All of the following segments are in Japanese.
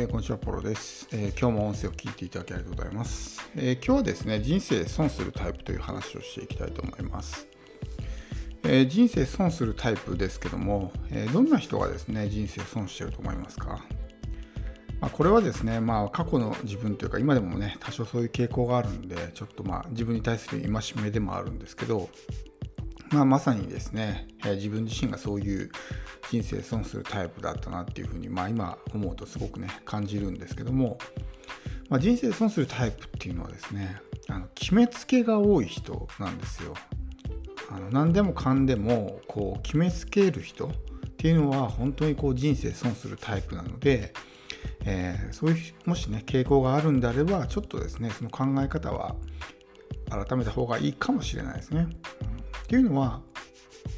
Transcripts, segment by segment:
えー、こんにちは、ポロです、えー、今日も音声を聞いていただきありがとうございます、えー、今日はですね、人生損するタイプという話をしていきたいと思います。え人生損するタイプですけども、えどんな人がですね、人生損してると思いますか？まあ、これはですね、まあ、過去の自分というか、今でもね、多少そういう傾向があるんで、ちょっとまあ、自分に対する戒めでもあるんですけど、まあ、まさにですね、え自分自身がそういう人生損するタイプだったなっていうふうに、まあ、今思うとすごくね感じるんですけども、まあ、人生損するタイプっていうのはですねあの決めつけが多い人なんですよ。あの何でもかんでもこう決めつける人っていうのは本当にこう人生損するタイプなので、えー、そういうもしね傾向があるんであればちょっとですねその考え方は改めた方がいいかもしれないですね。っていうのは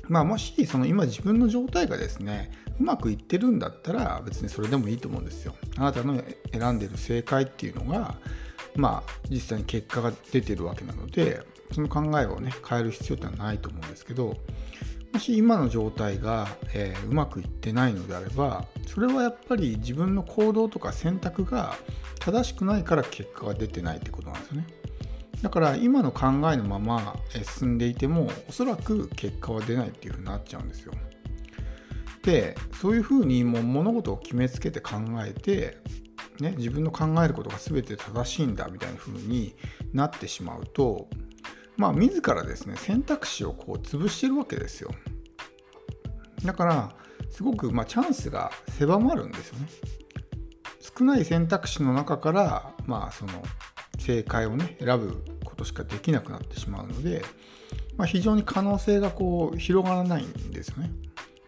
まあ、もしその今自分の状態がですねうまくいってるんだったら別にそれでもいいと思うんですよ。あなたの選んでる正解っていうのがまあ実際に結果が出てるわけなのでその考えをね変える必要ってのはないと思うんですけどもし今の状態が、えー、うまくいってないのであればそれはやっぱり自分の行動とか選択が正しくないから結果が出てないってことなんですよね。だから今の考えのまま進んでいてもおそらく結果は出ないっていうふうになっちゃうんですよ。でそういうふうにもう物事を決めつけて考えて、ね、自分の考えることが全て正しいんだみたいなふうになってしまうとまあ自らですね選択肢をこう潰してるわけですよ。だからすごくまあチャンスが狭まるんですよね。少ない選択肢の中からまあその正解をね選ぶことしかできなくなってしまうので、まあ、非常に可能性がこう広がらないんですよね。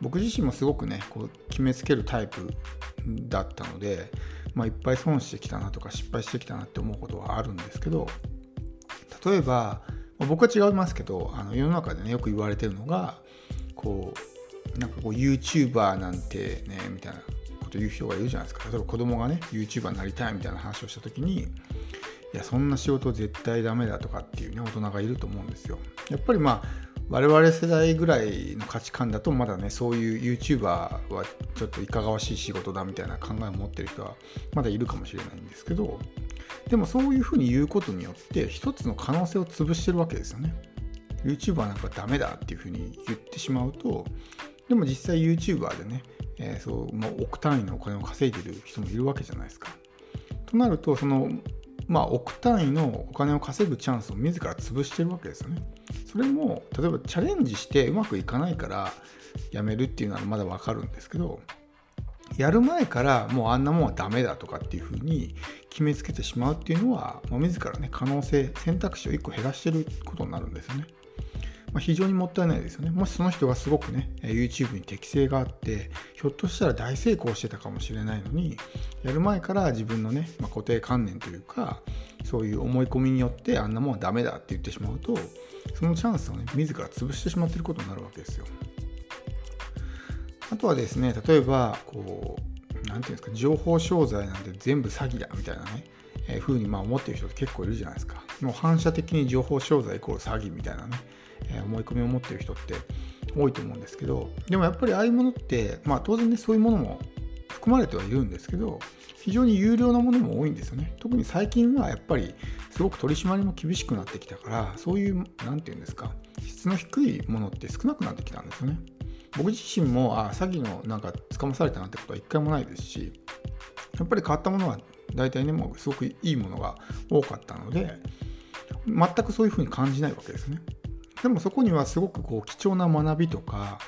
僕自身もすごくねこう決めつけるタイプだったので、まあ、いっぱい損してきたなとか失敗してきたなって思うことはあるんですけど例えば、まあ、僕は違いますけどあの世の中でねよく言われてるのがこうなんかこう YouTuber なんてねみたいなこと言う人がいるじゃないですか例えば子供がね YouTuber になりたいみたいな話をした時にいやそんな仕事絶対ダメだとかっていうね大人がいると思うんですよ。やっぱりまあ我々世代ぐらいの価値観だとまだねそういう YouTuber はちょっといかがわしい仕事だみたいな考えを持ってる人はまだいるかもしれないんですけどでもそういうふうに言うことによって一つの可能性を潰してるわけですよね。YouTuber なんかダメだっていうふうに言ってしまうとでも実際 YouTuber でね、えー、そうもう億単位のお金を稼いでる人もいるわけじゃないですか。となるとそのまあ、億単位のお金を稼ぐチャンスを自ら潰してるわけですよね。それも例えばチャレンジしてうまくいかないからやめるっていうのはまだわかるんですけどやる前からもうあんなもんはダメだとかっていうふうに決めつけてしまうっていうのは、まあ、自らね可能性選択肢を1個減らしてることになるんですよね。まあ、非常にもったいないですよね。もしその人がすごくね、YouTube に適性があって、ひょっとしたら大成功してたかもしれないのに、やる前から自分のね、まあ、固定観念というか、そういう思い込みによってあんなもんはダメだって言ってしまうと、そのチャンスをね、自ら潰してしまってることになるわけですよ。あとはですね、例えば、こう、なんていうんですか、情報商材なんて全部詐欺だみたいなね、えー、風にまあ思ってる人って結構いるじゃないですか。もう反射的に情報商材イコール詐欺みたいなね、え思い込みを持ってる人って多いと思うんですけどでもやっぱりああいうものってまあ当然ねそういうものも含まれてはいるんですけど非常に有料なものも多いんですよね特に最近はやっぱりすごく取り締まりも厳しくなってきたからそういう何て言うんですか質の低いものって少なくなってきたんですよね僕自身もあ詐欺のなんか捕まされたなんてことは一回もないですしやっぱり変わったものは大体ねもうすごくいいものが多かったので全くそういうふうに感じないわけですね。でもそこにはすごくこう貴重な学びとか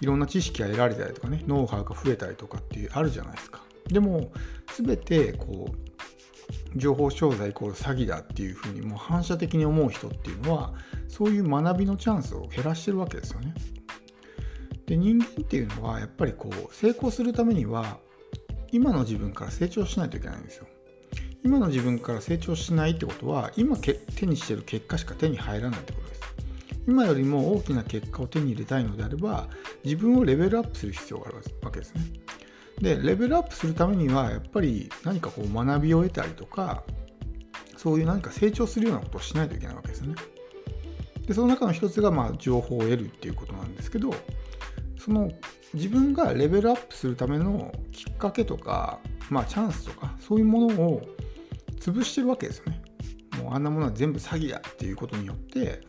いろんな知識が得られたりとかねノウハウが増えたりとかっていうあるじゃないですか。でも全てこう情報商材イコール詐欺だっていうふうにもう反射的に思う人っていうのはそういう学びのチャンスを減らしてるわけですよね。で人間っていうのはやっぱりこう成功するためには今の自分から成長しないといけないんですよ今の自分から成長しないってことは今手にしてる結果しか手に入らないってことです今よりも大きな結果を手に入れたいのであれば自分をレベルアップする必要があるわけですね。でレベルアップするためにはやっぱり何かこう学びを得たりとかそういう何か成長するようなことをしないといけないわけですよね。でその中の一つがまあ情報を得るっていうことなんですけどその自分がレベルアップするためのきっかけとかまあ、チャンスとかそういうものを潰してるわけですよね。もうあんなものは全部詐欺だっていうことによって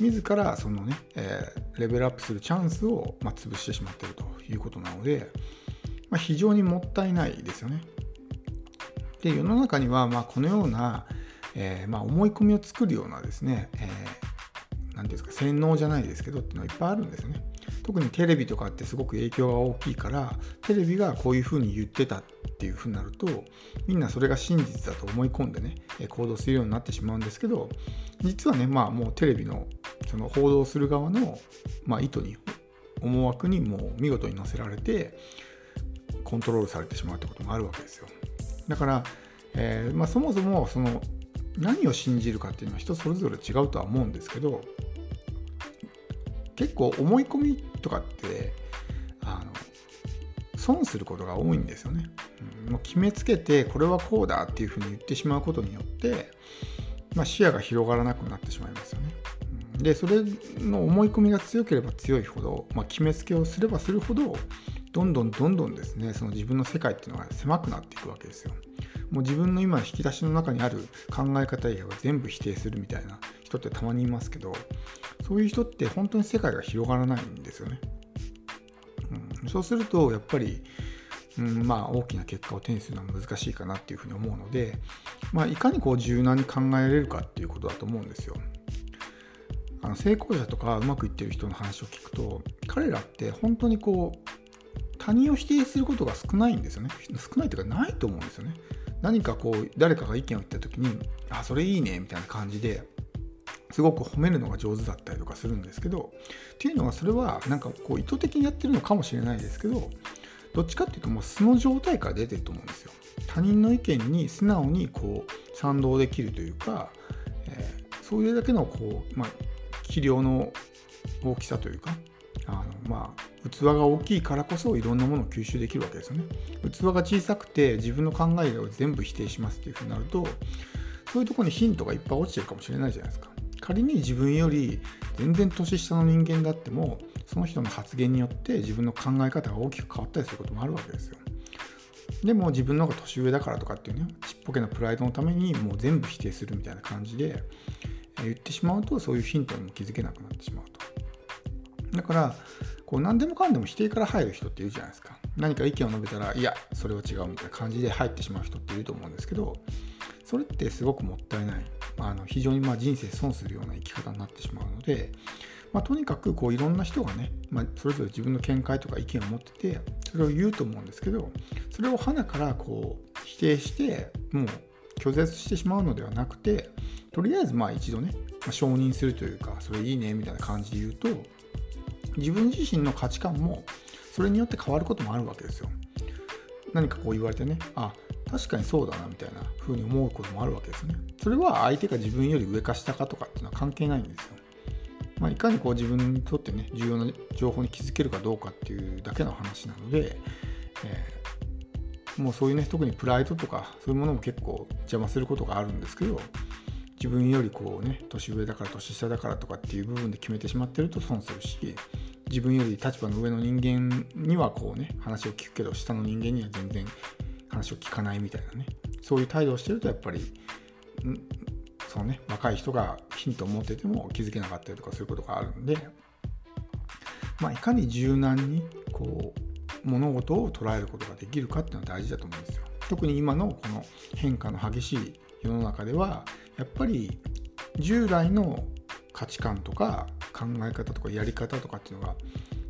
自らそのね、えー、レベルアップするチャンスを、まあ、潰してしまってるということなので、まあ、非常にもったいないですよね。で世の中にはまあこのような、えー、まあ思い込みを作るようなですね、えー、なんですか洗脳じゃないですけどっていうのはいっぱいあるんですよね。特にテレビとかってすごく影響が大きいからテレビがこういうふうに言ってたっていうふうになるとみんなそれが真実だと思い込んでね行動するようになってしまうんですけど実はねまあもうテレビのその報道する側の、まあ、意図に思惑にもう見事に乗せられてコントロールされてしまうってこともあるわけですよ。だから、えー、まあ、そもそもその何を信じるかっていうのは人それぞれ違うとは思うんですけど結構思い込みとかってあの損することが多いんですよね。うん、もう決めつけてこれはこうだっていうふうに言ってしまうことによって、まあ、視野が広がらなくなってしまいますよね。でそれの思い込みが強ければ強いほど、まあ、決めつけをすればするほどどんどんどんどんですねその自分の世界っていうのが狭くなっていくわけですよ。もう自分の今の引き出しの中にある考え方以外は全部否定するみたいな人ってたまにいますけどそういう人って本当に世界が広がらないんですよね。うん、そうするとやっぱり、うん、まあ大きな結果を手にするのは難しいかなっていうふうに思うので、まあ、いかにこう柔軟に考えられるかっていうことだと思うんですよ。あの成功者とかうまくいってる人の話を聞くと彼らって本当にこう他人を否定することが少ないんですよね少ないというかないと思うんですよね何かこう誰かが意見を言った時にあそれいいねみたいな感じですごく褒めるのが上手だったりとかするんですけどっていうのはそれはなんかこう意図的にやってるのかもしれないですけどどっちかっていうともう素の状態から出てると思うんですよ。他人の意見に素直にこう賛同できるというか、えー、そういうだけのこう、まあ、器量の大きさというかあのまあ器が大きいからこそいろんなものを吸収できるわけですよね。器が小さくて自分の考えを全部否定しますっていうふうになるとそういうとこにヒントがいっぱい落ちてるかもしれないじゃないですか。仮に自分より全然年下の人間だってもその人の発言によって自分の考え方が大きく変わったりすることもあるわけですよ。でも自分の方が年上だからとかっていうねちっぽけなプライドのためにもう全部否定するみたいな感じで言ってしまうとそういうヒントにも気づけなくなってしまうと。だからこう何でもかんでも否定から入る人っているじゃないですか。何か意見を述べたらいやそれは違うみたいな感じで入ってしまう人っていると思うんですけどそれってすごくもったいない。あの非常にま人生損するような生き方になってしまうので、まあ、とにかくこういろんな人がね、まあ、それぞれ自分の見解とか意見を持っててそれを言うと思うんですけどそれを鼻からこう否定してもう拒絶してしまうのではなくてとりあえずまあ一度ね、まあ、承認するというかそれいいねみたいな感じで言うと自分自身の価値観もそれによって変わることもあるわけですよ。何かこう言われてねあ確かにそうだなみたいな風に思うこともあるわけですね。それは相手が自分より上か下かとかっていうのは関係ないんですよ。まあ、いかにこう自分にとってね重要な情報に気づけるかどうかっていうだけの話なので、えー、もうそういうね特にプライドとかそういうものも結構邪魔することがあるんですけど自分よりこうね年上だから年下だからとかっていう部分で決めてしまってると損するし自分より立場の上の人間にはこうね話を聞くけど下の人間には全然話を聞かないみたいなねそういう態度をしてるとやっぱりそのね若い人がヒントを持ってても気づけなかったりとかすることがあるんでまあいかに柔軟にこう物事を捉えることができるかっていうのは大事だと思うんですよ。特に今のこの変化の激しい世の中ではやっぱり従来の価値観とか考え方とかやり方とかっていうのが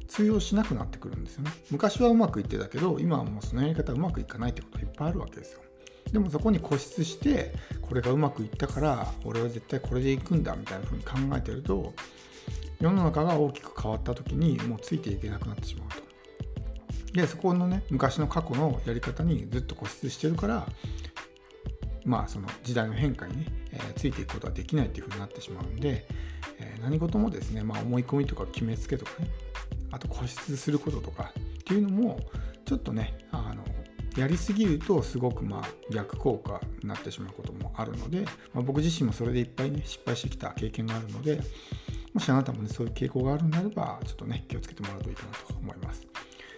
通用しなくなってくるんですよね。昔はうまくいってたけど今はもうそのやり方うまくいかないってことがいっぱいあるわけですよ。でもそこに固執してこれがうまくいったから俺は絶対これでいくんだみたいな風に考えてると世の中が大きく変わった時にもうついていけなくなってしまうと。でそこのね昔の過去のやり方にずっと固執してるからまあその時代の変化にね、えー、ついていくことはできないっていう風になってしまうんで、えー、何事もですね、まあ、思い込みとか決めつけとかねあと固執することとかっていうのもちょっとねあのやりすぎるとすごくまあ逆効果になってしまうこともあるので、まあ、僕自身もそれでいっぱいね失敗してきた経験があるのでもしあなたもねそういう傾向があるんであればちょっとね気をつけてもらうといいかなと思います。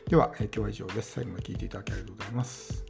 では、え、今日は以上です。最後まで聞いていただきありがとうございます。